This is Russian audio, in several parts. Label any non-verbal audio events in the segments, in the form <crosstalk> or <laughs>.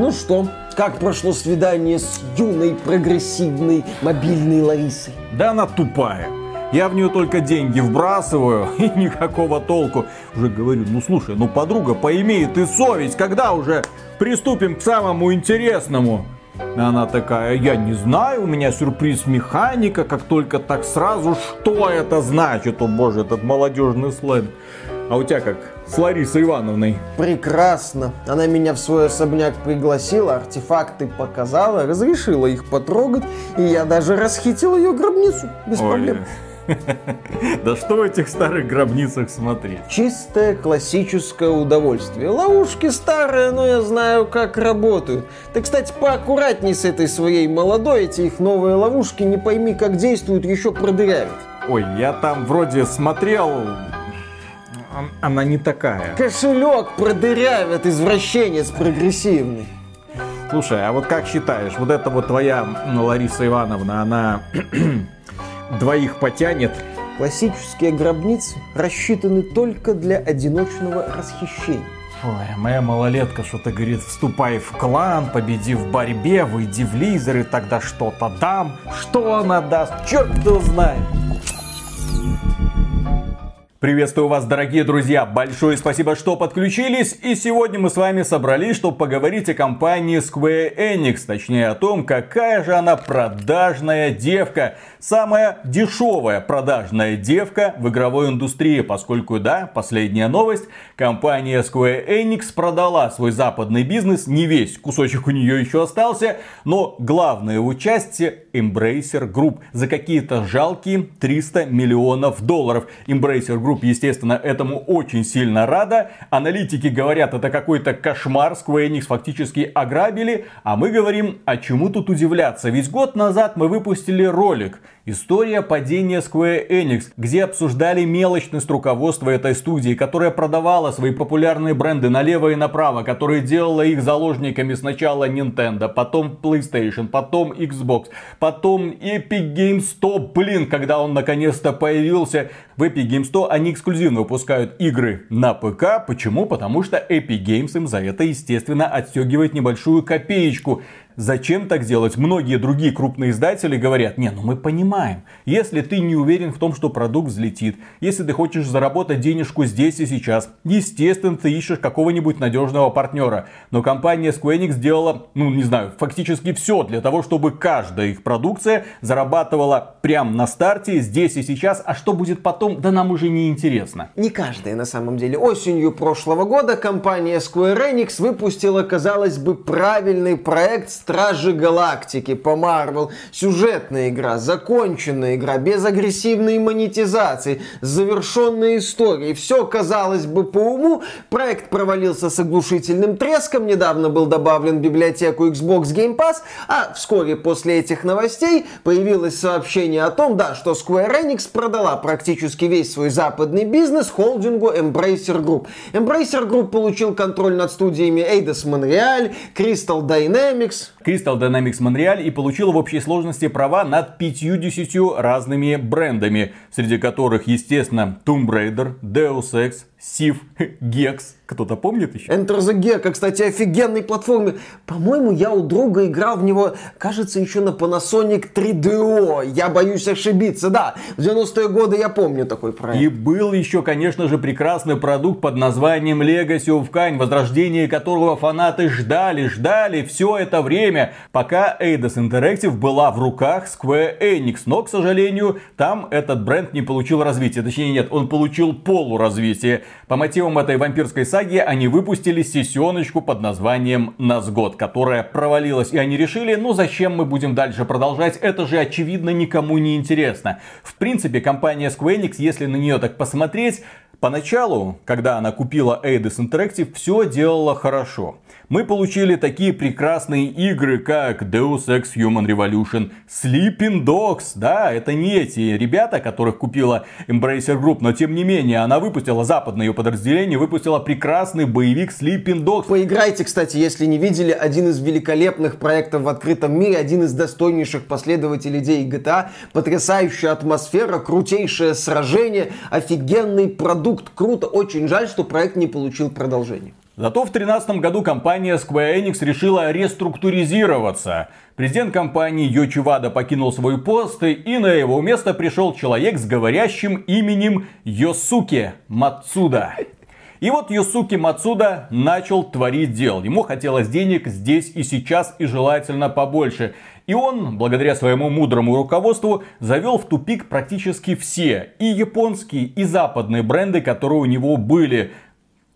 Ну что, как прошло свидание с юной, прогрессивной, мобильной Ларисой? Да она тупая. Я в нее только деньги вбрасываю <laughs> и никакого толку. Уже говорю, ну слушай, ну подруга, поимей ты совесть, когда уже приступим к самому интересному? Она такая, я не знаю, у меня сюрприз механика, как только так сразу, что это значит? О боже, этот молодежный сленг. А у тебя как с Ларисой Ивановной? Прекрасно. Она меня в свой особняк пригласила, артефакты показала, разрешила их потрогать, и я даже расхитил ее гробницу без Ой. проблем. <laughs> Да что в этих старых гробницах смотреть? Чистое классическое удовольствие. Ловушки старые, но я знаю, как работают. Ты, кстати, поаккуратней с этой своей молодой, эти их новые ловушки, не пойми, как действуют, еще продырявят. Ой, я там вроде смотрел, она не такая. Кошелек продырявят, извращенец прогрессивный. Слушай, а вот как считаешь, вот эта вот твоя Лариса Ивановна, она <clears throat> двоих потянет. Классические гробницы рассчитаны только для одиночного расхищения. Ой, моя малолетка что-то говорит, вступай в клан, победи в борьбе, выйди в лизеры, тогда что-то дам. Что она даст, черт кто знает. Приветствую вас, дорогие друзья! Большое спасибо, что подключились. И сегодня мы с вами собрались, чтобы поговорить о компании Square Enix. Точнее о том, какая же она продажная девка. Самая дешевая продажная девка в игровой индустрии. Поскольку, да, последняя новость. Компания Square Enix продала свой западный бизнес. Не весь кусочек у нее еще остался. Но главное участие Embracer Group за какие-то жалкие 300 миллионов долларов. Embracer Group Group, естественно, этому очень сильно рада. Аналитики говорят, это какой-то кошмар, Square Enix фактически ограбили. А мы говорим, а чему тут удивляться? Ведь год назад мы выпустили ролик История падения Square Enix, где обсуждали мелочность руководства этой студии, которая продавала свои популярные бренды налево и направо, которая делала их заложниками сначала Nintendo, потом PlayStation, потом Xbox, потом Epic Games 100. Блин, когда он наконец-то появился в Epic Games 100, они эксклюзивно выпускают игры на ПК. Почему? Потому что Epic Games им за это, естественно, отстегивает небольшую копеечку. Зачем так делать? Многие другие крупные издатели говорят, не, ну мы понимаем, если ты не уверен в том, что продукт взлетит, если ты хочешь заработать денежку здесь и сейчас, естественно, ты ищешь какого-нибудь надежного партнера. Но компания Square Enix сделала, ну не знаю, фактически все для того, чтобы каждая их продукция зарабатывала прямо на старте, здесь и сейчас, а что будет потом, да нам уже не интересно. Не каждая на самом деле. Осенью прошлого года компания Square Enix выпустила, казалось бы, правильный проект Стражи Галактики по Марвел. Сюжетная игра, законченная игра, без агрессивной монетизации, завершенная история. Все казалось бы по уму. Проект провалился с оглушительным треском. Недавно был добавлен в библиотеку Xbox Game Pass. А вскоре после этих новостей появилось сообщение о том, да, что Square Enix продала практически весь свой западный бизнес холдингу Embracer Group. Embracer Group получил контроль над студиями Eidos Montreal, Crystal Dynamics, Crystal Dynamics Montreal и получила в общей сложности права над 50 разными брендами, среди которых, естественно, Tomb Raider, Deus Ex, Civ, Gex, кто-то помнит еще? Enter the Gecko, кстати, офигенный платформер. По-моему, я у друга играл в него, кажется, еще на Panasonic 3DO. Я боюсь ошибиться, да. В 90-е годы я помню такой проект. И был еще, конечно же, прекрасный продукт под названием Legacy of Kain, возрождение которого фанаты ждали, ждали все это время, пока Eidos Interactive была в руках Square Enix. Но, к сожалению, там этот бренд не получил развития. Точнее, нет, он получил полуразвитие. По мотивам этой вампирской саги они выпустили сессионочку под названием «Назгод», которая провалилась. И они решили, ну зачем мы будем дальше продолжать, это же очевидно никому не интересно. В принципе, компания Square Enix, если на нее так посмотреть, Поначалу, когда она купила Eidos Interactive, все делала хорошо. Мы получили такие прекрасные игры, как Deus Ex Human Revolution, Sleeping Dogs. Да, это не эти ребята, которых купила Embracer Group, но тем не менее, она выпустила западное ее подразделение, выпустила прекрасный боевик Sleeping Dogs. Поиграйте, кстати, если не видели, один из великолепных проектов в открытом мире, один из достойнейших последователей идеи GTA, потрясающая атмосфера, крутейшее сражение, офигенный продукт круто. Очень жаль, что проект не получил продолжения. Зато в 2013 году компания Square Enix решила реструктуризироваться. Президент компании Йочи Вада покинул свой пост, и на его место пришел человек с говорящим именем Йосуке Мацуда. И вот Юсуки Мацуда начал творить дел. Ему хотелось денег здесь и сейчас и желательно побольше. И он, благодаря своему мудрому руководству, завел в тупик практически все и японские, и западные бренды, которые у него были.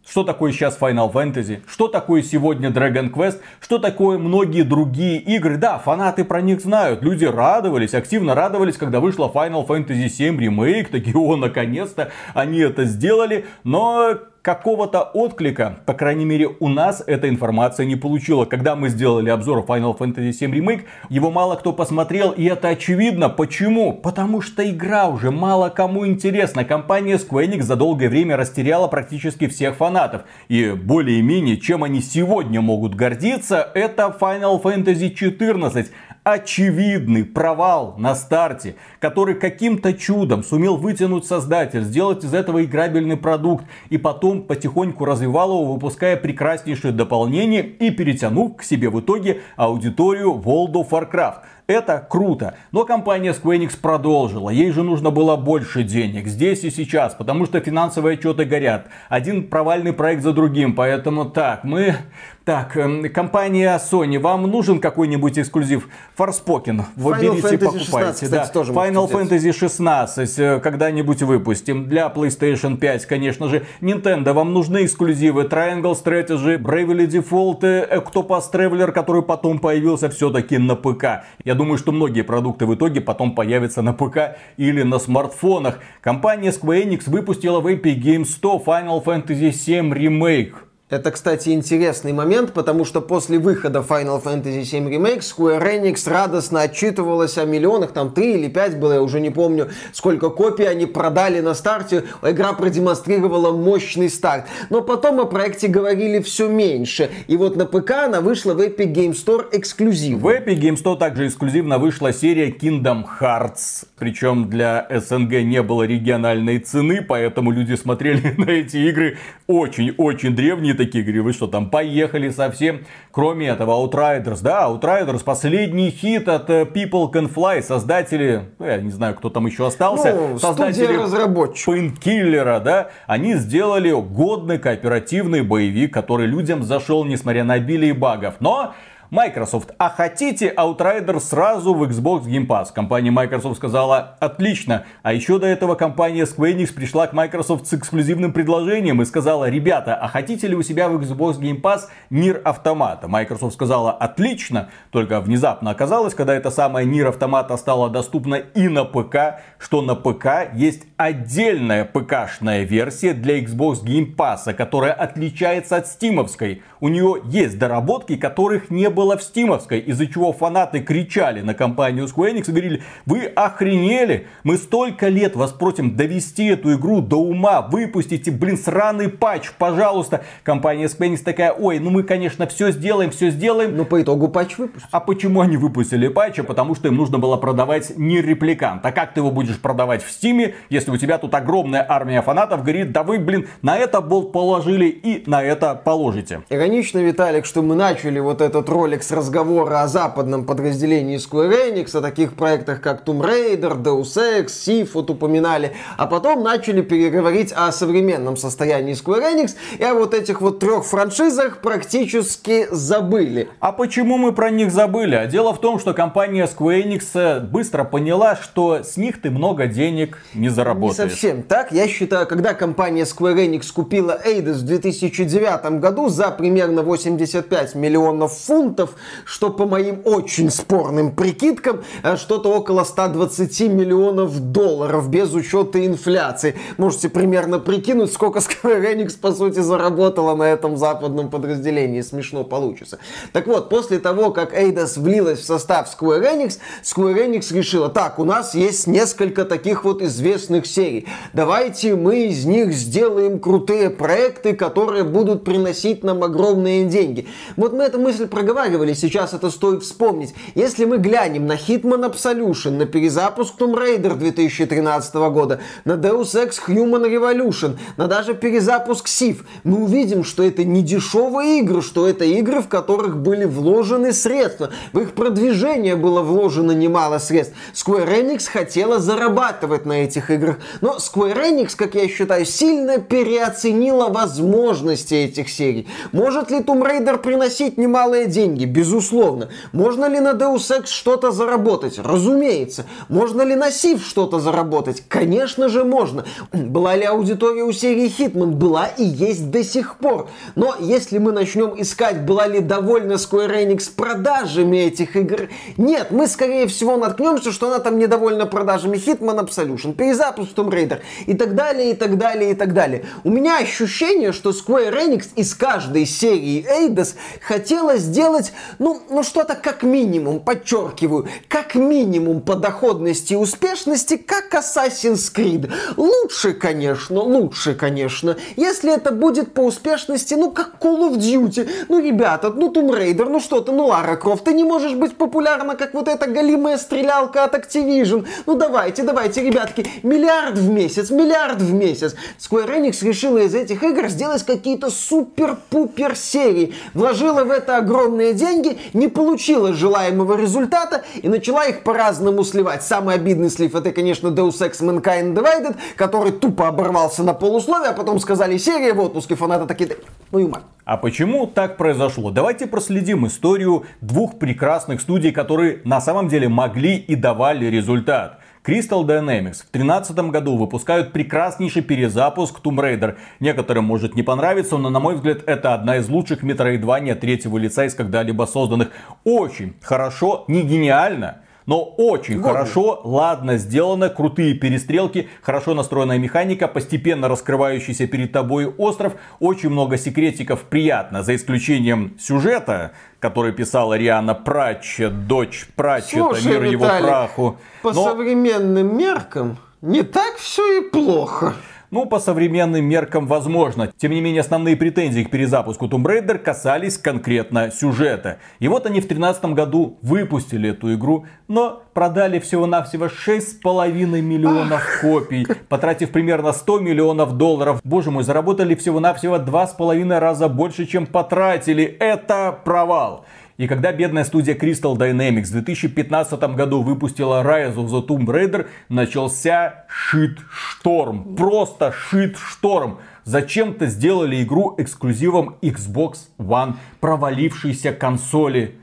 Что такое сейчас Final Fantasy? Что такое сегодня Dragon Quest? Что такое многие другие игры? Да, фанаты про них знают. Люди радовались, активно радовались, когда вышла Final Fantasy 7 ремейк. Такие, о, наконец-то они это сделали. Но какого-то отклика, по крайней мере у нас эта информация не получила. Когда мы сделали обзор Final Fantasy VII Remake, его мало кто посмотрел, и это очевидно. Почему? Потому что игра уже мало кому интересна. Компания Square Enix за долгое время растеряла практически всех фанатов. И более-менее, чем они сегодня могут гордиться, это Final Fantasy XIV очевидный провал на старте, который каким-то чудом сумел вытянуть создатель, сделать из этого играбельный продукт и потом потихоньку развивал его, выпуская прекраснейшие дополнения и перетянув к себе в итоге аудиторию World of Warcraft. Это круто. Но компания Square Enix продолжила. Ей же нужно было больше денег. Здесь и сейчас. Потому что финансовые отчеты горят. Один провальный проект за другим. Поэтому так, мы так, эм, компания Sony, вам нужен какой-нибудь эксклюзив? Форспокен, вы Final берите, Fantasy покупайте. 16, да. тоже Final Fantasy 16 э, когда-нибудь выпустим. Для PlayStation 5, конечно же. Nintendo, вам нужны эксклюзивы. Triangle Strategy, Bravely Default, э, Octopus Traveler, который потом появился все-таки на ПК. Я думаю, что многие продукты в итоге потом появятся на ПК или на смартфонах. Компания Square Enix выпустила в Epic Games 100 Final Fantasy 7 Remake. Это, кстати, интересный момент, потому что после выхода Final Fantasy VII Remake Square Enix радостно отчитывалась о миллионах, там 3 или 5 было, я уже не помню, сколько копий они продали на старте. Игра продемонстрировала мощный старт. Но потом о проекте говорили все меньше. И вот на ПК она вышла в Epic Game Store эксклюзивно. В Epic Game Store также эксклюзивно вышла серия Kingdom Hearts. Причем для СНГ не было региональной цены, поэтому люди смотрели <laughs> на эти игры очень-очень древние такие, говорю, вы что там, поехали совсем. Кроме этого, Outriders, да, Outriders, последний хит от э, People Can Fly, создатели, ну, я не знаю, кто там еще остался, ну, создатели разработчиков. Painkiller, да, они сделали годный кооперативный боевик, который людям зашел, несмотря на обилие багов. Но Microsoft, а хотите Outrider сразу в Xbox Game Pass? Компания Microsoft сказала, отлично. А еще до этого компания Square Enix пришла к Microsoft с эксклюзивным предложением и сказала, ребята, а хотите ли у себя в Xbox Game Pass Nier Automata? Microsoft сказала, отлично. Только внезапно оказалось, когда эта самая Nier Automata стала доступна и на ПК, что на ПК есть отдельная ПКшная версия для Xbox Game Pass, которая отличается от стимовской. У нее есть доработки, которых не было в стимовской, из-за чего фанаты кричали на компанию Square Enix и говорили, вы охренели, мы столько лет вас просим довести эту игру до ума, выпустите, блин, сраный патч, пожалуйста. Компания Square Enix такая, ой, ну мы, конечно, все сделаем, все сделаем. Но по итогу патч выпустили. А почему они выпустили патч? Потому что им нужно было продавать Nier Replicant. А как ты его будешь продавать в стиме, если у тебя тут огромная армия фанатов говорит, да вы, блин, на это болт положили и на это положите. Иронично, Виталик, что мы начали вот этот ролик ролик с разговора о западном подразделении Square Enix, о таких проектах, как Tomb Raider, Deus Ex, Sif, вот упоминали, а потом начали переговорить о современном состоянии Square Enix и о вот этих вот трех франшизах практически забыли. А почему мы про них забыли? А дело в том, что компания Square Enix э, быстро поняла, что с них ты много денег не заработаешь. Не совсем так. Я считаю, когда компания Square Enix купила Eidos в 2009 году за примерно 85 миллионов фунтов, процентов, что по моим очень спорным прикидкам, э, что-то около 120 миллионов долларов без учета инфляции. Можете примерно прикинуть, сколько Square Enix, по сути, заработала на этом западном подразделении. Смешно получится. Так вот, после того, как Eidos влилась в состав Square Enix, Square Enix решила, так, у нас есть несколько таких вот известных серий. Давайте мы из них сделаем крутые проекты, которые будут приносить нам огромные деньги. Вот мы эту мысль проговаривали разговаривали, сейчас это стоит вспомнить. Если мы глянем на Hitman Absolution, на перезапуск Tomb Raider 2013 года, на Deus Ex Human Revolution, на даже перезапуск Civ, мы увидим, что это не дешевые игры, что это игры, в которых были вложены средства. В их продвижение было вложено немало средств. Square Enix хотела зарабатывать на этих играх. Но Square Enix, как я считаю, сильно переоценила возможности этих серий. Может ли Tomb Raider приносить немалые деньги? Безусловно. Можно ли на Deus Ex что-то заработать? Разумеется. Можно ли на Civ что-то заработать? Конечно же можно. Была ли аудитория у серии Hitman? Была и есть до сих пор. Но если мы начнем искать, была ли довольна Square Enix продажами этих игр, нет, мы скорее всего наткнемся, что она там недовольна продажами Hitman Absolution, перезапуск Tomb Raider и так далее, и так далее, и так далее. У меня ощущение, что Square Enix из каждой серии Eidos хотела сделать, ну, ну что-то как минимум, подчеркиваю, как минимум по доходности и успешности, как Assassin's Creed. Лучше, конечно, лучше, конечно. Если это будет по успешности, ну, как Call of Duty. Ну, ребята, ну, Tomb Raider, ну что ты, ну, Лара Крофт, ты не можешь быть популярна, как вот эта голимая стрелялка от Activision. Ну, давайте, давайте, ребятки, миллиард в месяц, миллиард в месяц. Square Enix решила из этих игр сделать какие-то супер-пупер серии. Вложила в это огромные деньги, не получила желаемого результата и начала их по-разному сливать. Самый обидный слив это, конечно, Deus Ex Mankind Divided, который тупо оборвался на полусловие, а потом сказали серия в отпуске, фанаты такие, ну и мать. А почему так произошло? Давайте проследим историю двух прекрасных студий, которые на самом деле могли и давали результат. Crystal Dynamics в 2013 году выпускают прекраснейший перезапуск Tomb Raider. Некоторым может не понравиться, но на мой взгляд это одна из лучших метроидвания третьего лица из когда-либо созданных. Очень хорошо, не гениально, но очень Годно. хорошо, ладно сделано, крутые перестрелки, хорошо настроенная механика, постепенно раскрывающийся перед тобой остров, очень много секретиков, приятно, за исключением сюжета, который писала Риана Пратчет, дочь Пратчета, Слушай, мир Виталик, его праху. По Но... современным меркам не так все и плохо. Ну, по современным меркам возможно. Тем не менее, основные претензии к перезапуску Tomb Raider касались конкретно сюжета. И вот они в 2013 году выпустили эту игру, но продали всего-навсего 6,5 миллионов Ах. копий, потратив примерно 100 миллионов долларов. Боже мой, заработали всего-навсего 2,5 раза больше, чем потратили. Это провал. И когда бедная студия Crystal Dynamics в 2015 году выпустила Rise of the Tomb Raider, начался шит-шторм. Просто шит-шторм. Зачем-то сделали игру эксклюзивом Xbox One, провалившейся консоли.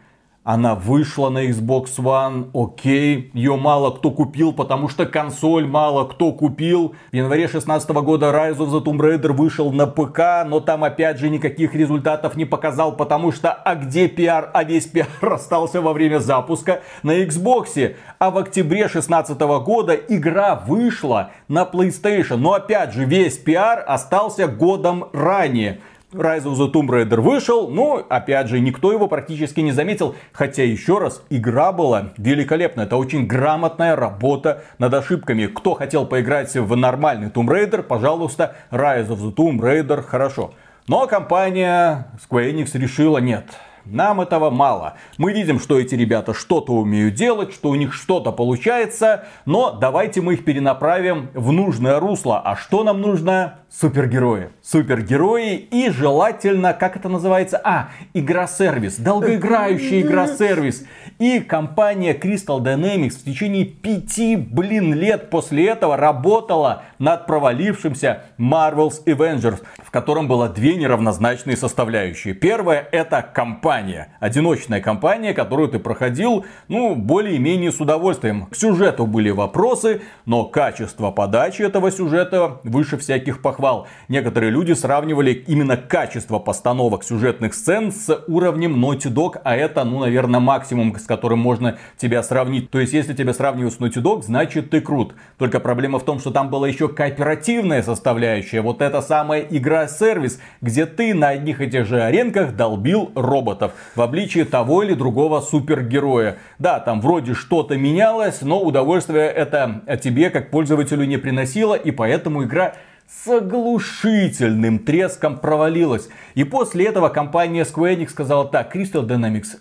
Она вышла на Xbox One, окей, ее мало кто купил, потому что консоль мало кто купил. В январе 2016 года Rise of the Tomb Raider вышел на ПК, но там опять же никаких результатов не показал, потому что а где пиар, а весь пиар <laughs> остался во время запуска на Xbox. А в октябре 2016 года игра вышла на PlayStation, но опять же весь пиар остался годом ранее. Rise of the Tomb Raider вышел, но, опять же, никто его практически не заметил. Хотя, еще раз, игра была великолепная. Это очень грамотная работа над ошибками. Кто хотел поиграть в нормальный Tomb Raider, пожалуйста, Rise of the Tomb Raider хорошо. Но компания Square Enix решила нет. Нам этого мало. Мы видим, что эти ребята что-то умеют делать, что у них что-то получается, но давайте мы их перенаправим в нужное русло. А что нам нужно? Супергерои. Супергерои и желательно, как это называется? А, игра-сервис. Долгоиграющая игра-сервис. И компания Crystal Dynamics в течение пяти, блин, лет после этого работала над провалившимся Marvel's Avengers, в котором было две неравнозначные составляющие. Первая это компания. Одиночная компания, которую ты проходил, ну, более-менее с удовольствием. К сюжету были вопросы, но качество подачи этого сюжета выше всяких похвал. Некоторые люди сравнивали именно качество постановок сюжетных сцен с уровнем Naughty Dog, а это, ну, наверное, максимум, с которым можно тебя сравнить. То есть, если тебя сравнивают с Naughty Dog, значит ты крут. Только проблема в том, что там была еще кооперативная составляющая. Вот эта самая игра-сервис, где ты на одних и тех же аренках долбил роботов в обличии того или другого супергероя. Да, там вроде что-то менялось, но удовольствие это тебе как пользователю не приносило, и поэтому игра с оглушительным треском провалилась. И после этого компания Square Enix сказала так, Crystal Dynamics,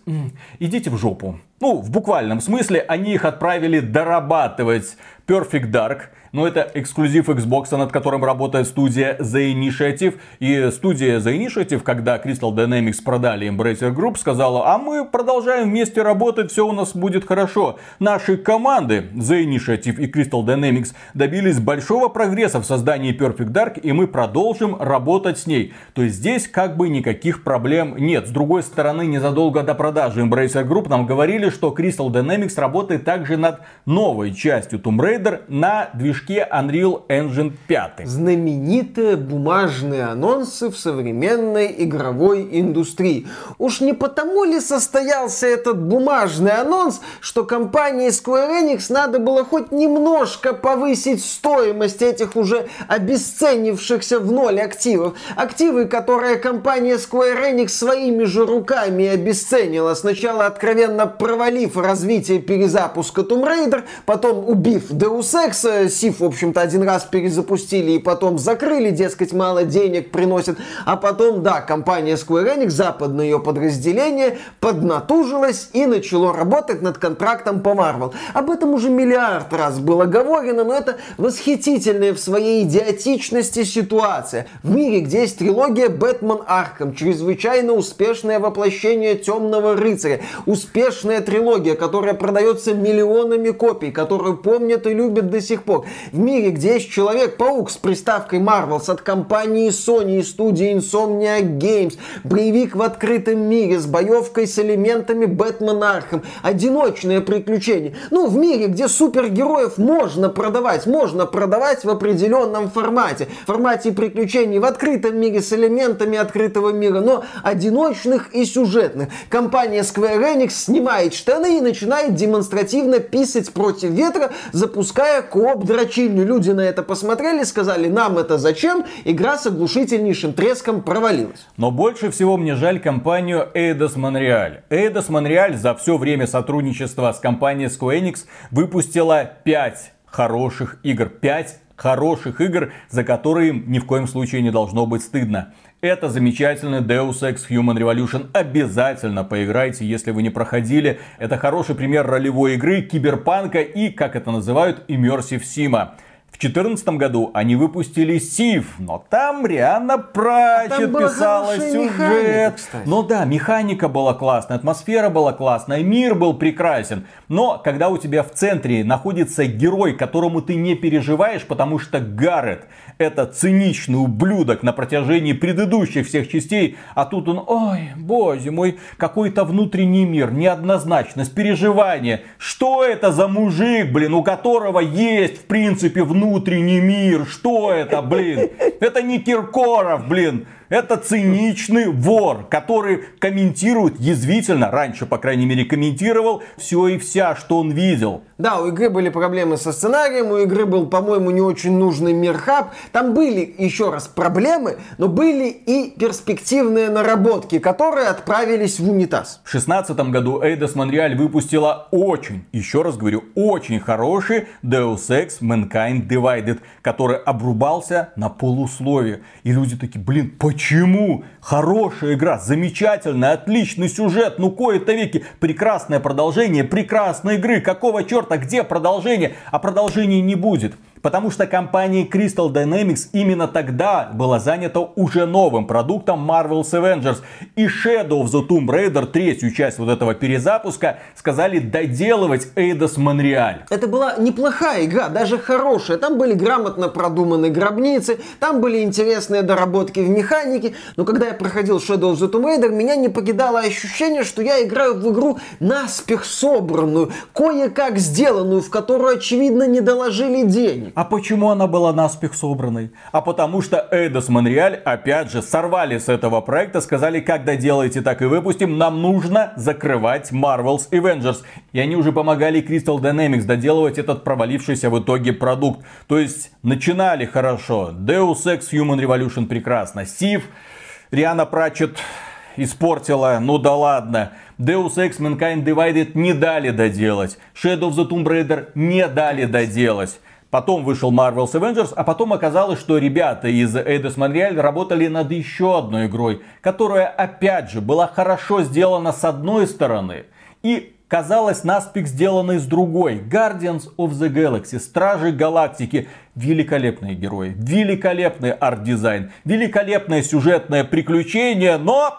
идите в жопу. Ну, в буквальном смысле, они их отправили дорабатывать Perfect Dark, но это эксклюзив Xbox, над которым работает студия The Initiative. И студия The Initiative, когда Crystal Dynamics продали Embracer Group, сказала, а мы продолжаем вместе работать, все у нас будет хорошо. Наши команды The Initiative и Crystal Dynamics добились большого прогресса в создании Perfect Dark, и мы продолжим работать с ней. То есть здесь как бы никаких проблем нет. С другой стороны, незадолго до продажи Embracer Group нам говорили, что Crystal Dynamics работает также над новой частью Tomb Raider на движке движке Unreal Engine 5. Знаменитые бумажные анонсы в современной игровой индустрии. Уж не потому ли состоялся этот бумажный анонс, что компании Square Enix надо было хоть немножко повысить стоимость этих уже обесценившихся в ноль активов. Активы, которые компания Square Enix своими же руками обесценила, сначала откровенно провалив развитие перезапуска Tomb Raider, потом убив Deus Ex, Сив, в общем-то, один раз перезапустили и потом закрыли, дескать, мало денег приносит. А потом, да, компания Square Enix, западное ее подразделение, поднатужилась и начало работать над контрактом по Marvel. Об этом уже миллиард раз было говорено, но это восхитительная в своей идиотичности ситуация. В мире, где есть трилогия Бэтмен Арком, чрезвычайно успешное воплощение Темного Рыцаря, успешная трилогия, которая продается миллионами копий, которую помнят и любят до сих пор. В мире, где есть Человек-паук с приставкой Marvels от компании Sony и студии Insomniac Games, боевик в открытом мире с боевкой с элементами Бэтмен Архем, одиночное приключение. Ну, в мире, где супергероев можно продавать, можно продавать в определенном формате. В формате приключений в открытом мире с элементами открытого мира, но одиночных и сюжетных. Компания Square Enix снимает штаны и начинает демонстративно писать против ветра, запуская кооп дрочильню. Люди на это посмотрели, сказали, нам это зачем? Игра с оглушительнейшим треском провалилась. Но больше всего мне жаль компанию Eidos Montreal. Eidos Montreal за все время сотрудничества с компанией Square Enix выпустила 5 хороших игр. 5 хороших игр, за которые им ни в коем случае не должно быть стыдно. Это замечательный Deus Ex Human Revolution. Обязательно поиграйте, если вы не проходили. Это хороший пример ролевой игры, киберпанка и, как это называют, Immersive Sim. В 2014 году они выпустили Сив, но там Риана Прачет а писала сюжет. Ну да, механика была классная, атмосфера была классная, мир был прекрасен. Но когда у тебя в центре находится герой, которому ты не переживаешь, потому что Гаррет это циничный ублюдок на протяжении предыдущих всех частей, а тут он, ой, боже мой, какой-то внутренний мир, неоднозначность, переживание. Что это за мужик, блин, у которого есть, в принципе, внутренний мир? Что это, блин? Это не Киркоров, блин. Это циничный вор, который комментирует язвительно, раньше, по крайней мере, комментировал все и вся, что он видел. Да, у игры были проблемы со сценарием, у игры был, по-моему, не очень нужный мирхаб. Там были, еще раз, проблемы, но были и перспективные наработки, которые отправились в унитаз. В 2016 году Eidos Montreal выпустила очень, еще раз говорю, очень хороший Deus Ex Mankind Divided, который обрубался на полусловие. И люди такие, блин, почему? Почему? Хорошая игра, замечательная, отличный сюжет, ну кое-то веки, прекрасное продолжение, прекрасной игры. Какого черта, где продолжение? А продолжения не будет. Потому что компания Crystal Dynamics именно тогда была занята уже новым продуктом Marvel's Avengers. И Shadow of the Tomb Raider, третью часть вот этого перезапуска, сказали доделывать Eidos Montreal. Это была неплохая игра, даже хорошая. Там были грамотно продуманы гробницы, там были интересные доработки в механике. Но когда я проходил Shadow of the Tomb Raider, меня не покидало ощущение, что я играю в игру наспех собранную, кое-как сделанную, в которую, очевидно, не доложили денег. А почему она была наспех собранной? А потому что Эйдос Монреаль, опять же, сорвали с этого проекта, сказали, когда делаете, так и выпустим, нам нужно закрывать Marvel's Avengers. И они уже помогали Crystal Dynamics доделывать этот провалившийся в итоге продукт. То есть, начинали хорошо. Deus Ex Human Revolution прекрасно. Сив, Риана Пратчет испортила, ну да ладно. Deus Ex Mankind Divided не дали доделать. Shadow of the Tomb Raider не дали доделать. Потом вышел Marvel's Avengers, а потом оказалось, что ребята из Eidos Montreal работали над еще одной игрой, которая, опять же, была хорошо сделана с одной стороны и казалось наспех сделанной с другой. Guardians of the Galaxy, Стражи Галактики. Великолепные герои, великолепный арт-дизайн, великолепное сюжетное приключение, но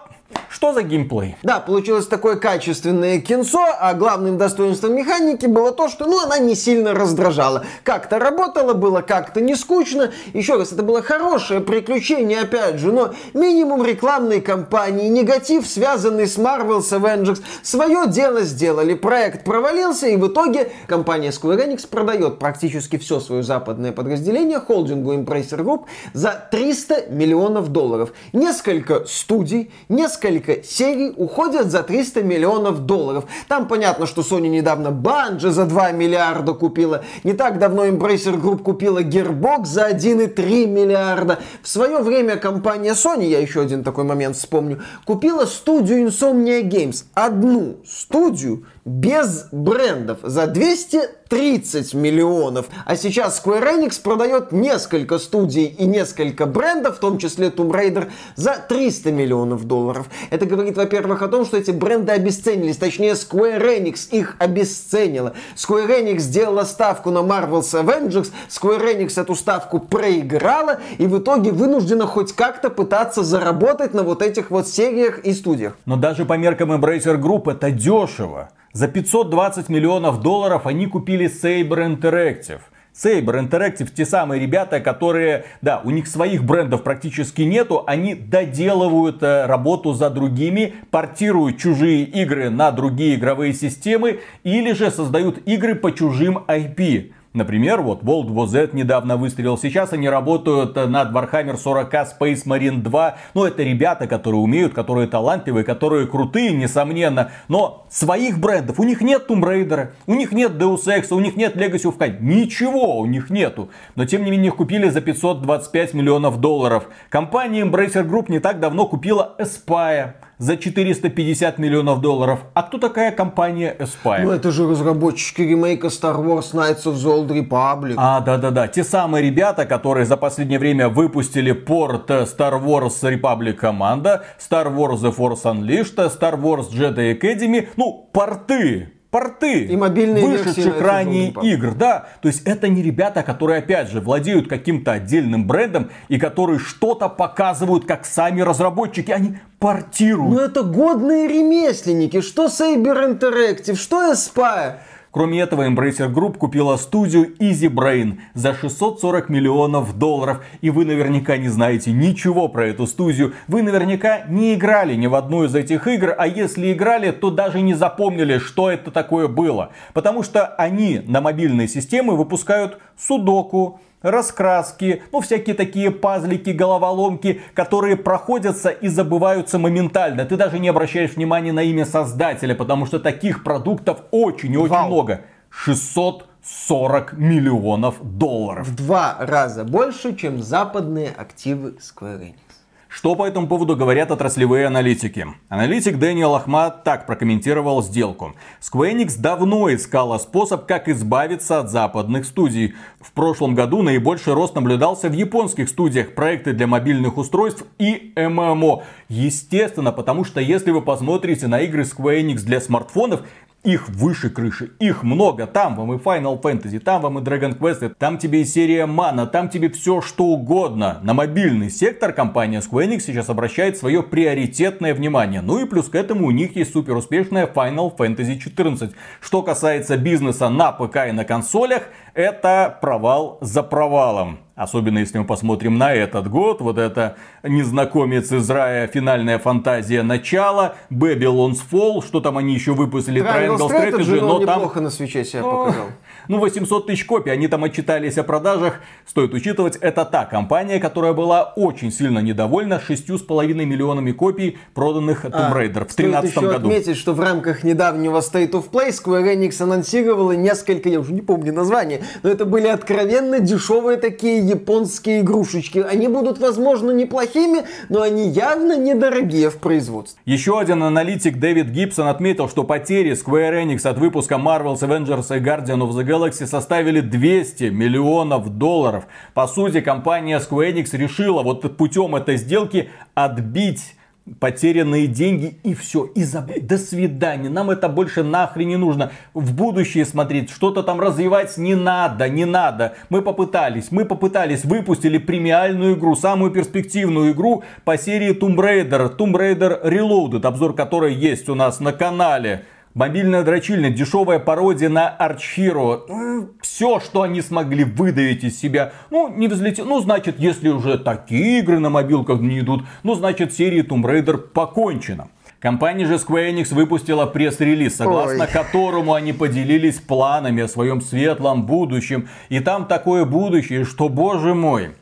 что за геймплей? Да, получилось такое качественное кинцо, а главным достоинством механики было то, что ну, она не сильно раздражала. Как-то работала, было как-то не скучно. Еще раз, это было хорошее приключение, опять же, но минимум рекламной кампании, негатив, связанный с Marvel's Avengers, свое дело сделали. Проект провалился, и в итоге компания Square Enix продает практически все свое западное подразделение холдингу Embracer Group за 300 миллионов долларов. Несколько студий, несколько несколько серий уходят за 300 миллионов долларов. Там понятно, что Sony недавно Банджи за 2 миллиарда купила. Не так давно Embracer Group купила Gearbox за 1,3 миллиарда. В свое время компания Sony, я еще один такой момент вспомню, купила студию Insomnia Games. Одну студию без брендов за 230 миллионов. А сейчас Square Enix продает несколько студий и несколько брендов, в том числе Tomb Raider, за 300 миллионов долларов. Это говорит, во-первых, о том, что эти бренды обесценились, точнее Square Enix их обесценила. Square Enix сделала ставку на Marvel's Avengers, Square Enix эту ставку проиграла и в итоге вынуждена хоть как-то пытаться заработать на вот этих вот сериях и студиях. Но даже по меркам Embracer Group это дешево. За 520 миллионов долларов они купили Saber Interactive. Saber Interactive те самые ребята, которые, да, у них своих брендов практически нету, они доделывают э, работу за другими, портируют чужие игры на другие игровые системы или же создают игры по чужим IP. Например, вот World War Z недавно выстрелил. Сейчас они работают над Warhammer 40 Space Marine 2. Ну, это ребята, которые умеют, которые талантливые, которые крутые, несомненно. Но своих брендов у них нет Tomb Raider, у них нет Deus Ex, у них нет Legacy of Kain. Ничего у них нету. Но, тем не менее, их купили за 525 миллионов долларов. Компания Embracer Group не так давно купила Aspire за 450 миллионов долларов. А кто такая компания Aspire? Ну это же разработчики ремейка Star Wars Knights of the Old Republic. А, да-да-да. Те самые ребята, которые за последнее время выпустили порт Star Wars Republic Command, Star Wars The Force Unleashed, Star Wars Jedi Academy. Ну, порты порты и мобильные вышедших ранее игр. Да, то есть это не ребята, которые опять же владеют каким-то отдельным брендом и которые что-то показывают как сами разработчики. Они портируют. Ну это годные ремесленники. Что Saber Interactive, что Aspire. Кроме этого, Embracer Group купила студию Easy Brain за 640 миллионов долларов. И вы наверняка не знаете ничего про эту студию. Вы наверняка не играли ни в одну из этих игр, а если играли, то даже не запомнили, что это такое было. Потому что они на мобильные системы выпускают судоку, раскраски, ну всякие такие пазлики, головоломки, которые проходятся и забываются моментально. Ты даже не обращаешь внимания на имя создателя, потому что таких продуктов очень и очень Вау. много. 640 миллионов долларов. В два раза больше, чем западные активы Square Enix. Что по этому поводу говорят отраслевые аналитики? Аналитик Дэниел Ахмад так прокомментировал сделку. Square Enix давно искала способ, как избавиться от западных студий. В прошлом году наибольший рост наблюдался в японских студиях, проекты для мобильных устройств и ММО. Естественно, потому что если вы посмотрите на игры Square Enix для смартфонов, их выше крыши, их много. Там вам и Final Fantasy, там вам и Dragon Quest, там тебе и серия Mana, там тебе все что угодно. На мобильный сектор компания Square Enix сейчас обращает свое приоритетное внимание. Ну и плюс к этому у них есть супер успешная Final Fantasy 14. Что касается бизнеса на ПК и на консолях, это провал за провалом. Особенно если мы посмотрим на этот год. Вот это незнакомец из рая, финальная фантазия начала, Babylon's Fall, что там они еще выпустили, Triangle, Triangle Strategy, но там... неплохо на свече себя показал. Ну, 800 тысяч копий, они там отчитались о продажах. Стоит учитывать, это та компания, которая была очень сильно недовольна 6,5 миллионами копий проданных Tomb Raider а, в 2013 году. Отметить, что в рамках недавнего State of Play Square Enix анонсировала несколько, я уже не помню название, но это были откровенно дешевые такие японские игрушечки. Они будут, возможно, неплохими, но они явно недорогие в производстве. Еще один аналитик Дэвид Гибсон отметил, что потери Square Enix от выпуска Marvel's Avengers и Guardian of the Galaxy составили 200 миллионов долларов. По сути, компания Square Enix решила вот путем этой сделки отбить потерянные деньги и все, и забыть. До свидания, нам это больше нахрен не нужно. В будущее смотреть, что-то там развивать не надо, не надо. Мы попытались, мы попытались, выпустили премиальную игру, самую перспективную игру по серии Tomb Raider, Tomb Raider Reloaded, обзор которой есть у нас на канале. Мобильная дрочильня, дешевая пародия на Arch Hero. Все, что они смогли выдавить из себя. Ну, не взлетел. Ну, значит, если уже такие игры на мобилках не идут, ну, значит, серия Tomb Raider покончена. Компания же Square Enix выпустила пресс-релиз, согласно Ой. которому они поделились планами о своем светлом будущем. И там такое будущее, что, боже мой,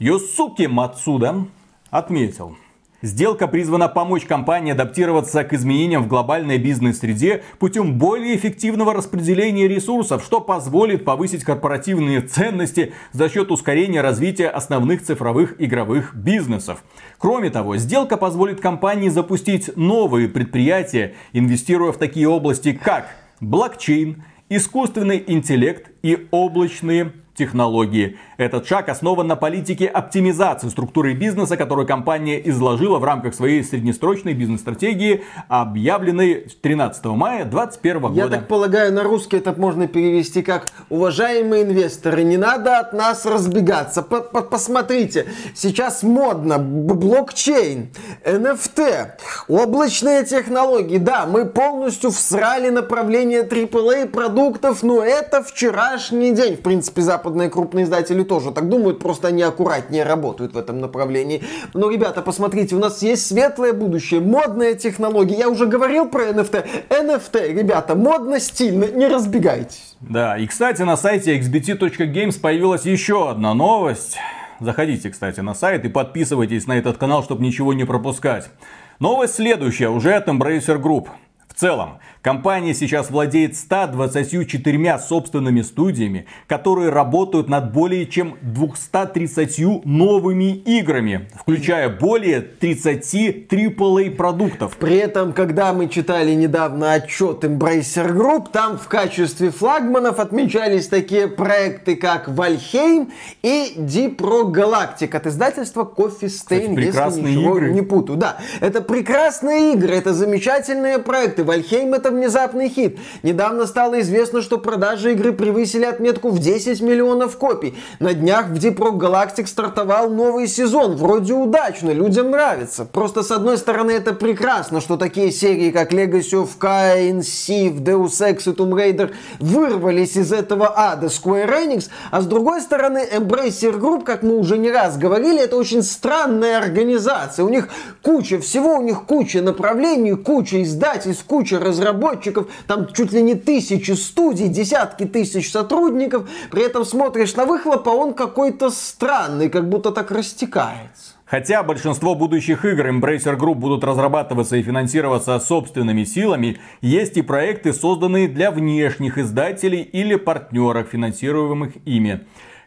Йосуки Мацуда отметил, Сделка призвана помочь компании адаптироваться к изменениям в глобальной бизнес-среде путем более эффективного распределения ресурсов, что позволит повысить корпоративные ценности за счет ускорения развития основных цифровых игровых бизнесов. Кроме того, сделка позволит компании запустить новые предприятия, инвестируя в такие области, как блокчейн, искусственный интеллект и облачные технологии. Этот шаг основан на политике оптимизации структуры бизнеса, которую компания изложила в рамках своей среднесрочной бизнес-стратегии, объявленной 13 мая 2021 года. Я так полагаю, на русский это можно перевести как «Уважаемые инвесторы, не надо от нас разбегаться. П Посмотрите, сейчас модно блокчейн, NFT, облачные технологии. Да, мы полностью всрали направление AAA продуктов, но это вчерашний день. В принципе, западные крупные издатели тоже так думают, просто они аккуратнее работают в этом направлении. Но, ребята, посмотрите, у нас есть светлое будущее, модные технологии. Я уже говорил про NFT. NFT, ребята, модно, стильно, не разбегайтесь. Да, и, кстати, на сайте xbt.games появилась еще одна новость. Заходите, кстати, на сайт и подписывайтесь на этот канал, чтобы ничего не пропускать. Новость следующая, уже от Embracer Group. В целом, Компания сейчас владеет 124 собственными студиями, которые работают над более чем 230 новыми играми, включая более 30 AAA продуктов. При этом, когда мы читали недавно отчет Embracer Group, там в качестве флагманов отмечались такие проекты, как Valheim и Deep Rock Galactic от издательства Coffee Stain, если ничего игры. не путаю. Да, это прекрасные игры, это замечательные проекты. Valheim это внезапный хит. Недавно стало известно, что продажи игры превысили отметку в 10 миллионов копий. На днях в Deep Rock Galactic стартовал новый сезон. Вроде удачно, людям нравится. Просто с одной стороны это прекрасно, что такие серии, как Legacy of Kain, Civ, Deus Ex и Tomb Raider вырвались из этого ада Square Enix, а с другой стороны Embracer Group, как мы уже не раз говорили, это очень странная организация. У них куча всего, у них куча направлений, куча издательств, куча разработчиков там чуть ли не тысячи студий, десятки тысяч сотрудников. При этом смотришь на выхлоп, а он какой-то странный, как будто так растекается. Хотя большинство будущих игр Embracer Group будут разрабатываться и финансироваться собственными силами, есть и проекты, созданные для внешних издателей или партнеров, финансируемых ими.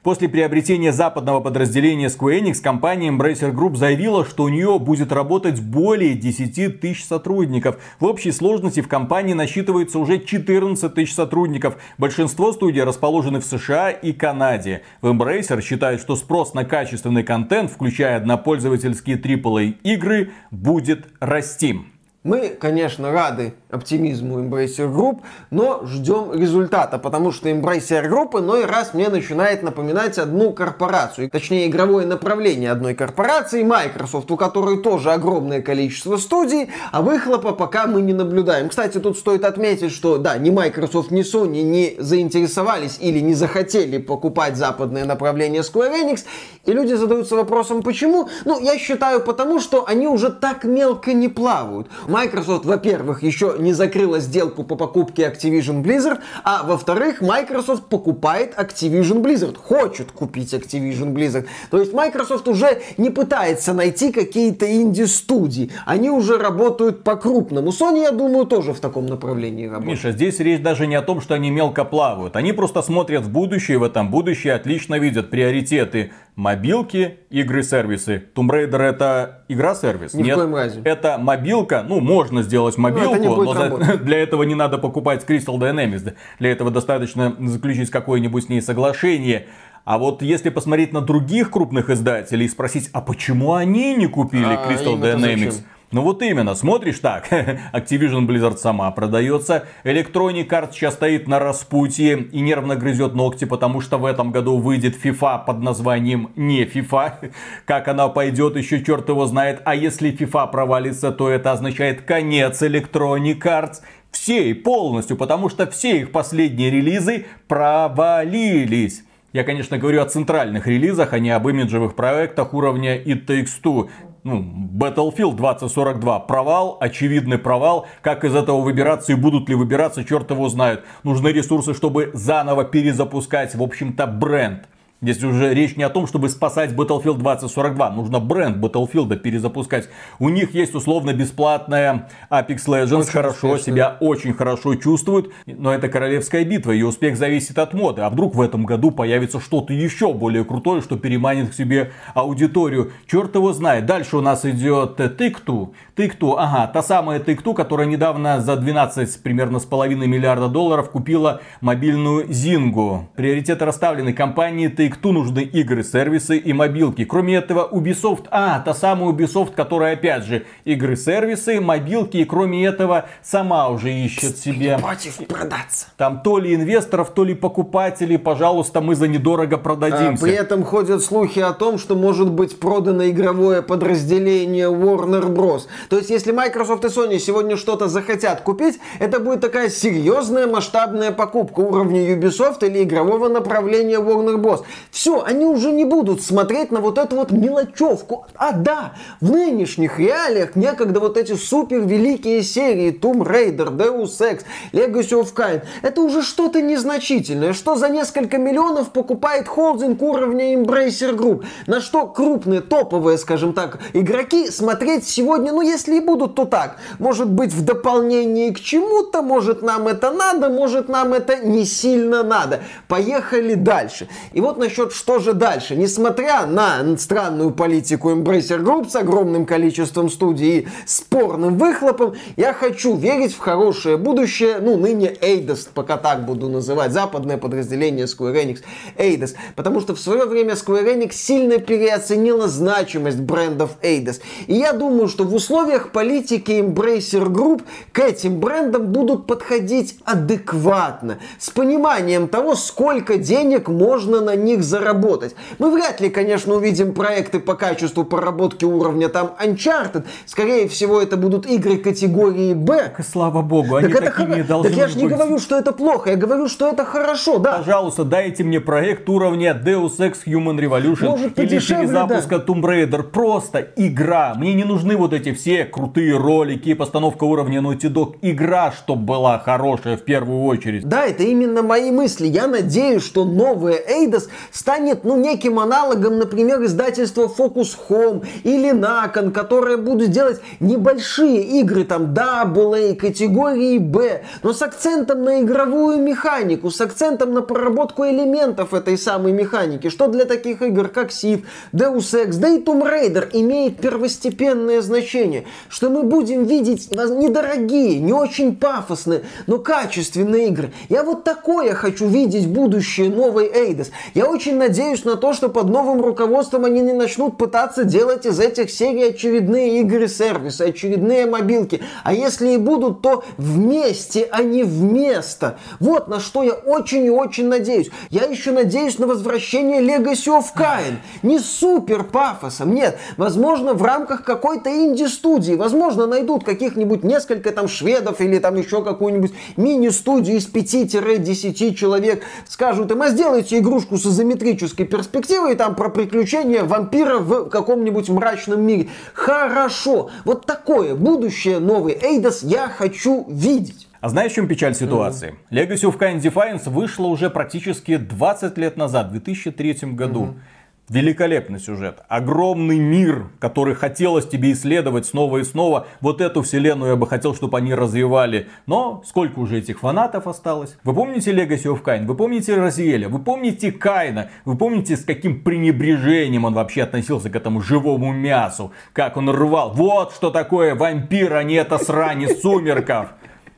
После приобретения западного подразделения Square Enix компания Embracer Group заявила, что у нее будет работать более 10 тысяч сотрудников. В общей сложности в компании насчитывается уже 14 тысяч сотрудников. Большинство студий расположены в США и Канаде. В Embracer считают, что спрос на качественный контент, включая однопользовательские AAA игры, будет расти. Мы, конечно, рады оптимизму Embracer Group, но ждем результата, потому что Embracer Group иной раз мне начинает напоминать одну корпорацию, точнее игровое направление одной корпорации, Microsoft, у которой тоже огромное количество студий, а выхлопа пока мы не наблюдаем. Кстати, тут стоит отметить, что да, ни Microsoft, ни Sony не заинтересовались или не захотели покупать западное направление Square Enix, и люди задаются вопросом, почему? Ну, я считаю, потому что они уже так мелко не плавают. Microsoft, во-первых, еще не закрыла сделку по покупке Activision Blizzard, а во-вторых, Microsoft покупает Activision Blizzard, хочет купить Activision Blizzard. То есть Microsoft уже не пытается найти какие-то инди-студии, они уже работают по-крупному. Sony, я думаю, тоже в таком направлении работает. Миша, здесь речь даже не о том, что они мелко плавают, они просто смотрят в будущее, в этом будущее отлично видят приоритеты мобилки, игры, сервисы. Tomb Raider это игра-сервис? Ни Нет. в коем разе. Это мобилка, ну, можно сделать мобилку, это не будет но за- <laughs> для этого не надо покупать Crystal Dynamics. Для этого достаточно заключить какое-нибудь с ней соглашение. А вот если посмотреть на других крупных издателей и спросить, а почему они не купили А Crystal Dynamics? зачем? Ну вот именно, смотришь так, <laughs> Activision Blizzard сама продается, Electronic Arts сейчас стоит на распутье и нервно грызет ногти, потому что в этом году выйдет FIFA под названием не FIFA. <laughs> Как она пойдет, еще черт его знает. А если FIFA провалится, то это означает конец Electronic Arts. Всей полностью, потому что все их последние релизы провалились. Я, конечно, говорю о центральных релизах, а не об имиджевых проектах уровня It Takes Two. Ну, Battlefield 2042 провал, очевидный провал. Как из этого выбираться и будут ли выбираться, черт его знает. Нужны ресурсы, чтобы заново перезапускать, в общем-то, бренд. Здесь уже речь не о том, чтобы спасать Battlefield 2042. Нужно бренд Battlefield перезапускать. У них есть условно бесплатная Apex Legends. Очень хорошо, успешная. себя очень хорошо чувствует. Но это королевская битва. Ее успех зависит от моды. А вдруг в этом году появится что-то еще более крутое, что переманит к себе аудиторию. Черт его знает. Дальше у нас идет э, Take-Two. Take-Two, ага, та самая Take-Two, которая недавно за 12 примерно с половиной миллиарда долларов купила мобильную Зингу. Приоритеты расставлены. Компании Take-Two нужны игры, сервисы и мобилки. Кроме этого, Ubisoft, а, та самая Ubisoft, которая опять же игры, сервисы, мобилки. И кроме этого, сама уже ищет себе Против продаться. там то ли инвесторов, то ли покупателей. Пожалуйста, мы за недорого А, продадимся. При этом ходят слухи о том, что может быть продано игровое подразделение Warner Bros. То есть, если Microsoft и Sony сегодня что-то захотят купить, это будет такая серьезная масштабная покупка уровня Ubisoft или игрового направления Warner Bros. Все, они уже не будут смотреть на вот эту вот мелочевку. А да, в нынешних реалиях некогда вот эти супер великие серии Tomb Raider, Deus Ex, Legacy of Kain, это уже что-то незначительное, что за несколько миллионов покупает холдинг уровня Embracer Group, на что крупные, топовые, скажем так, игроки смотреть сегодня, ну если и будут, то так, может быть в дополнение к чему-то, может нам это надо, может нам это не сильно надо. Поехали дальше. И вот насчет что же дальше. Несмотря на странную политику Embracer Group с огромным количеством студий и спорным выхлопом, я хочу верить в хорошее будущее, ну, ныне Eidos, пока так буду называть, западное подразделение Square Enix, Eidos. Потому что в свое время Square Enix сильно переоценила значимость брендов Eidos. И я думаю, что в условиях политики Embracer Group к этим брендам будут подходить адекватно, с пониманием того, сколько денег можно на них заработать. Мы вряд ли, конечно, увидим проекты по качеству проработки уровня там Uncharted. Скорее всего, это будут игры категории Б. И слава богу, они Так, это такими хоро- должны так я же не говорю, что это плохо, я говорю, что это хорошо, да. Пожалуйста, дайте мне проект уровня Deus Ex Human Revolution Может, или перезапуска Tomb Raider. Просто игра. Мне не нужны вот эти все крутые ролики, постановка уровня Naughty Dog. Игра, чтобы была хорошая в первую очередь. Да, это именно мои мысли. Я надеюсь, что новая Eidos станет, ну, неким аналогом, например, издательства Focus Home или Nakon, которые будут делать небольшие игры, там, AA, категории B, но с акцентом на игровую механику, с акцентом на проработку элементов этой самой механики, что для таких игр, как Civ, Deus Ex, да и Tomb Raider имеет первостепенное значение, что мы будем видеть недорогие, не очень пафосные, но качественные игры. Я вот такое хочу видеть будущее новой Eidos. Я очень надеюсь на то, что под новым руководством они не начнут пытаться делать из этих серий очередные игры-сервисы, очередные мобилки. А если и будут, то вместе, а не вместо. Вот на что я очень и очень надеюсь. Я еще надеюсь на возвращение Legacy of Kain. Не супер пафосом, нет. Возможно, в рамках какой-то инди-студии. Возможно, найдут каких-нибудь несколько там шведов или там еще какую-нибудь мини-студию из 5-10 человек. Скажут им, а сделайте игрушку с изометрической перспективы, и там про приключения вампира в каком-нибудь мрачном мире. Хорошо. Вот такое будущее новый Эйдос я хочу видеть. А знаешь, в чем печаль ситуации? Mm-hmm. Legacy of Kain Defiance вышла уже практически 20 лет назад, в 2003 году. Mm-hmm. Великолепный сюжет, огромный мир, который хотелось тебе исследовать снова и снова. Вот эту вселенную я бы хотел, чтобы они развивали. Но сколько уже этих фанатов осталось? Вы помните Legacy of Kain? Вы помните Розиэля? Вы помните Кайна? Вы помните, с каким пренебрежением он вообще относился к этому живому мясу? Как он рвал? Вот что такое вампир, а не это срань сумерков.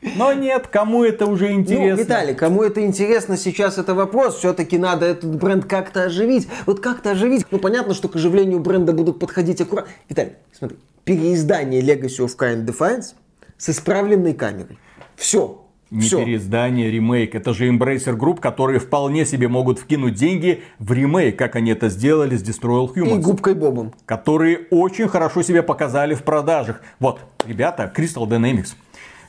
Но нет, кому это уже ну, интересно? Ну, Виталий, кому это интересно сейчас, это вопрос. Все-таки надо этот бренд как-то оживить. Вот как-то оживить. Ну, понятно, что к оживлению бренда будут подходить аккуратно. Виталий, смотри. Переиздание Legacy of Kain Defiance с исправленной камерой. Все. Не Все. переиздание, ремейк. Это же Embracer Group, которые вполне себе могут вкинуть деньги в ремейк, как они это сделали с Destroy All Humans. И Губкой Бобом. Которые очень хорошо себя показали в продажах. Вот, ребята, Crystal Dynamics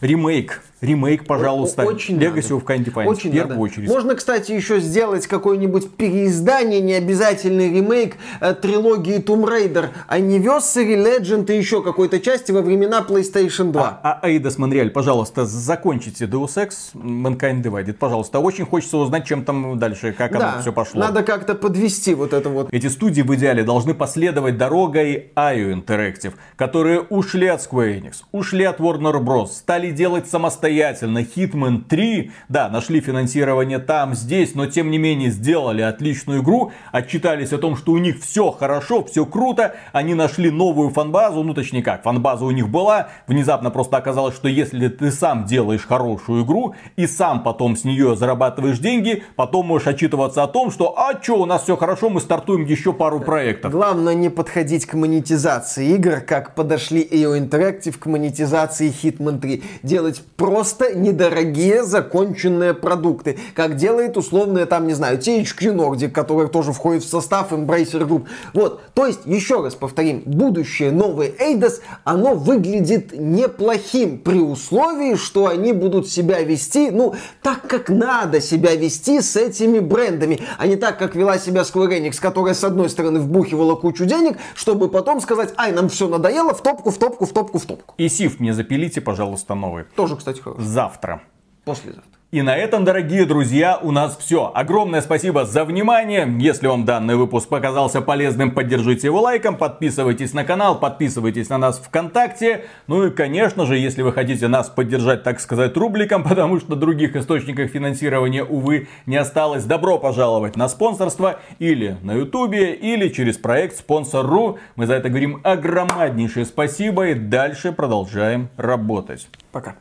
ремейк. Ремейк, пожалуйста. Очень Legacy of Kind Defiance. Очень в первую надо. очередь. Можно, кстати, еще сделать какое-нибудь переиздание, не обязательный ремейк э, трилогии Tomb Raider, Anniversary, Legend и еще какой-то части во времена PlayStation 2. А, а Eidos Montreal, пожалуйста, закончите Deus Ex Mankind Divided, пожалуйста. Очень хочется узнать, чем там дальше, как да, оно все пошло. Надо как-то подвести вот это вот. Эти студии в идеале должны последовать дорогой IO Interactive, которые ушли от Square Enix, ушли от Warner Bros, стали делать самостоятельно. Hitman 3, да, нашли финансирование там, здесь, но тем не менее сделали отличную игру, отчитались о том, что у них все хорошо, все круто, они нашли новую фанбазу, ну точнее как, фанбаза у них была, внезапно просто оказалось, что если ты сам делаешь хорошую игру и сам потом с нее зарабатываешь деньги, потом можешь отчитываться о том, что а что, у нас все хорошо, мы стартуем еще пару проектов. Главное не подходить к монетизации игр, как подошли EO Interactive к монетизации Hitman 3 делать просто недорогие законченные продукты, как делает условные там, не знаю, THQ Nordic, который тоже входит в состав Embracer Group. Вот, то есть, еще раз повторим, будущее новый Eidos, оно выглядит неплохим при условии, что они будут себя вести, ну, так как надо себя вести с этими брендами, а не так, как вела себя Square Enix, которая с одной стороны вбухивала кучу денег, чтобы потом сказать, ай, нам все надоело, в топку, в топку, в топку, в топку. И сиф мне запилите, пожалуйста, новый. Тоже, кстати, хороший. Завтра. Послезавтра. И на этом, дорогие друзья, у нас все. Огромное спасибо за внимание. Если вам данный выпуск показался полезным, поддержите его лайком, подписывайтесь на канал, подписывайтесь на нас ВКонтакте. Ну и, конечно же, если вы хотите нас поддержать, так сказать, рубликом, <laughs> потому что других источников финансирования, увы, не осталось, добро пожаловать на спонсорство или на ютубе, или через проект Спонсор.ру. Мы за это говорим огромнейшее спасибо и дальше продолжаем работать. Пока.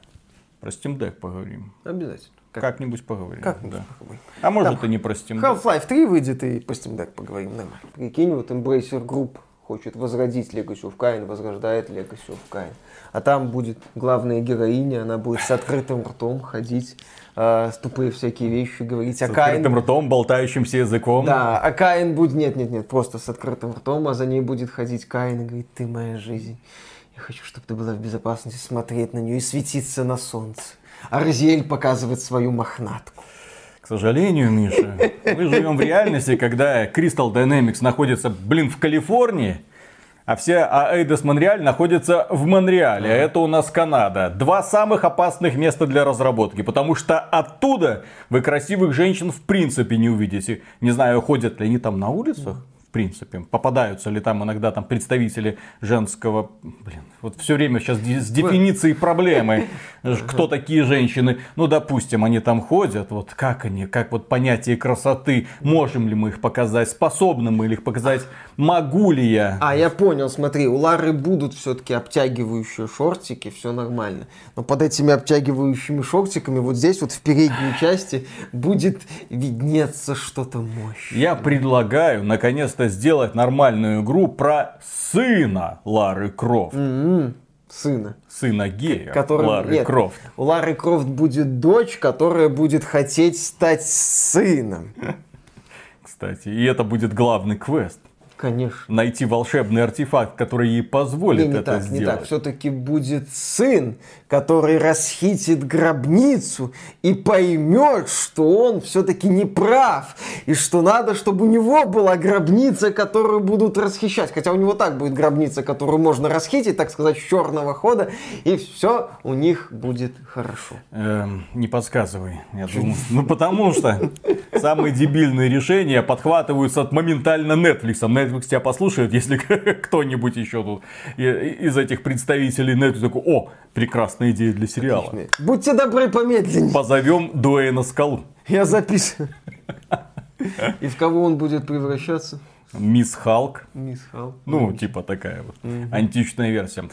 Про Steam Deck поговорим. Обязательно. Как? Как-нибудь поговорим. Как-нибудь да. поговорим. А может Там и не про Steam Deck. Half-Life 3 выйдет и по Steam Deck поговорим. Нормально. Прикинь, вот Embracer Group хочет возродить Legacy of Kain, возрождает Legacy of Kain. А там будет главная героиня, она будет с открытым ртом ходить, э, тупые всякие вещи говорить. С а открытым Каин... ртом, болтающимся языком. Да, а Каин будет, нет, нет, нет, просто с открытым ртом, а за ней будет ходить Каин и говорит, ты моя жизнь. Я хочу, чтобы ты была в безопасности, смотреть на нее и светиться на солнце. А Розиэль показывает свою мохнатку. К сожалению, Миша, мы живем в реальности, когда Crystal Dynamics находится, блин, в Калифорнии, а все а Eidos Монреаль находится в Монреале, а это у нас Канада. Два самых опасных места для разработки, потому что оттуда вы красивых женщин в принципе не увидите. Не знаю, ходят ли они там на улицах, в принципе. Попадаются ли там иногда там представители женского... Блин, вот все время сейчас с дефиницией проблемы. Кто такие женщины? Ну, допустим, они там ходят. Вот как они? Как вот понятие красоты? Можем ли мы их показать? Способны мы их показать? Могу ли я? А, я понял, смотри, у Лары будут все-таки обтягивающие шортики, все нормально. Но под этими обтягивающими шортиками вот здесь вот в передней части будет виднеться что-то мощное. Я предлагаю наконец-то сделать нормальную игру про сына Лары Крофт. Mm-hmm. Сына. Сына гея который... Лары Нет, Крофт. У Лары Крофт будет дочь, которая будет хотеть стать сыном. <laughs> Кстати, и это будет главный квест. Конечно. найти волшебный артефакт, который ей позволит не, не это так, сделать. не так. Все-таки будет сын, который расхитит гробницу и поймет, что он все-таки не прав. И что надо, чтобы у него была гробница, которую будут расхищать. Хотя у него так будет гробница, которую можно расхитить, так сказать, с черного хода. И все у них будет хорошо. Эм, не подсказывай, я думаю. Ну, потому что самые дебильные решения подхватываются от моментально Netflix. Netflix тебя послушает, если <laughs> кто-нибудь еще тут из этих представителей Netflix такой, о, прекрасная идея для сериала. Будьте добры, помедленнее. Позовем Дуэйна Скалу. Я записываю. И в кого он будет превращаться? Мисс Халк. Мисс Халк. Ну, типа такая вот античная версия.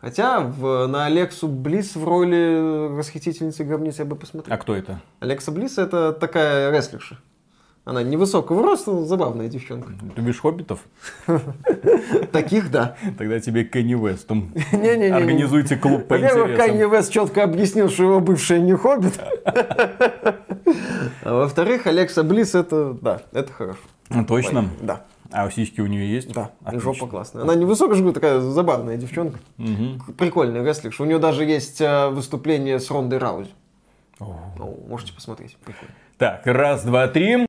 Хотя в, на Алексу Близ в роли расхитительницы гробницы я бы посмотрел. А кто это? Алекса Близ это такая рестлерша. Она невысокого роста, но забавная девчонка. Ты видишь хоббитов? <laughs> Таких, да. Тогда тебе Кенни Вестом. <laughs> Не-не-не. Организуйте клуб по Во-первых, Канье интересам. Вест четко объяснил, что его бывшая не хоббит. <laughs> А во-вторых, Алекса Близ это, да, это хорошо. Точно? Да, А сиськи у нее есть? да, Отлично. жопа классная. Она невысокая, же такая забавная девчонка. Мгм. Прикольный рестлерша. У нее даже есть э, выступление с Рондой Раузи. Ну, можете посмотреть. Прикольно. Так, раз, два, три.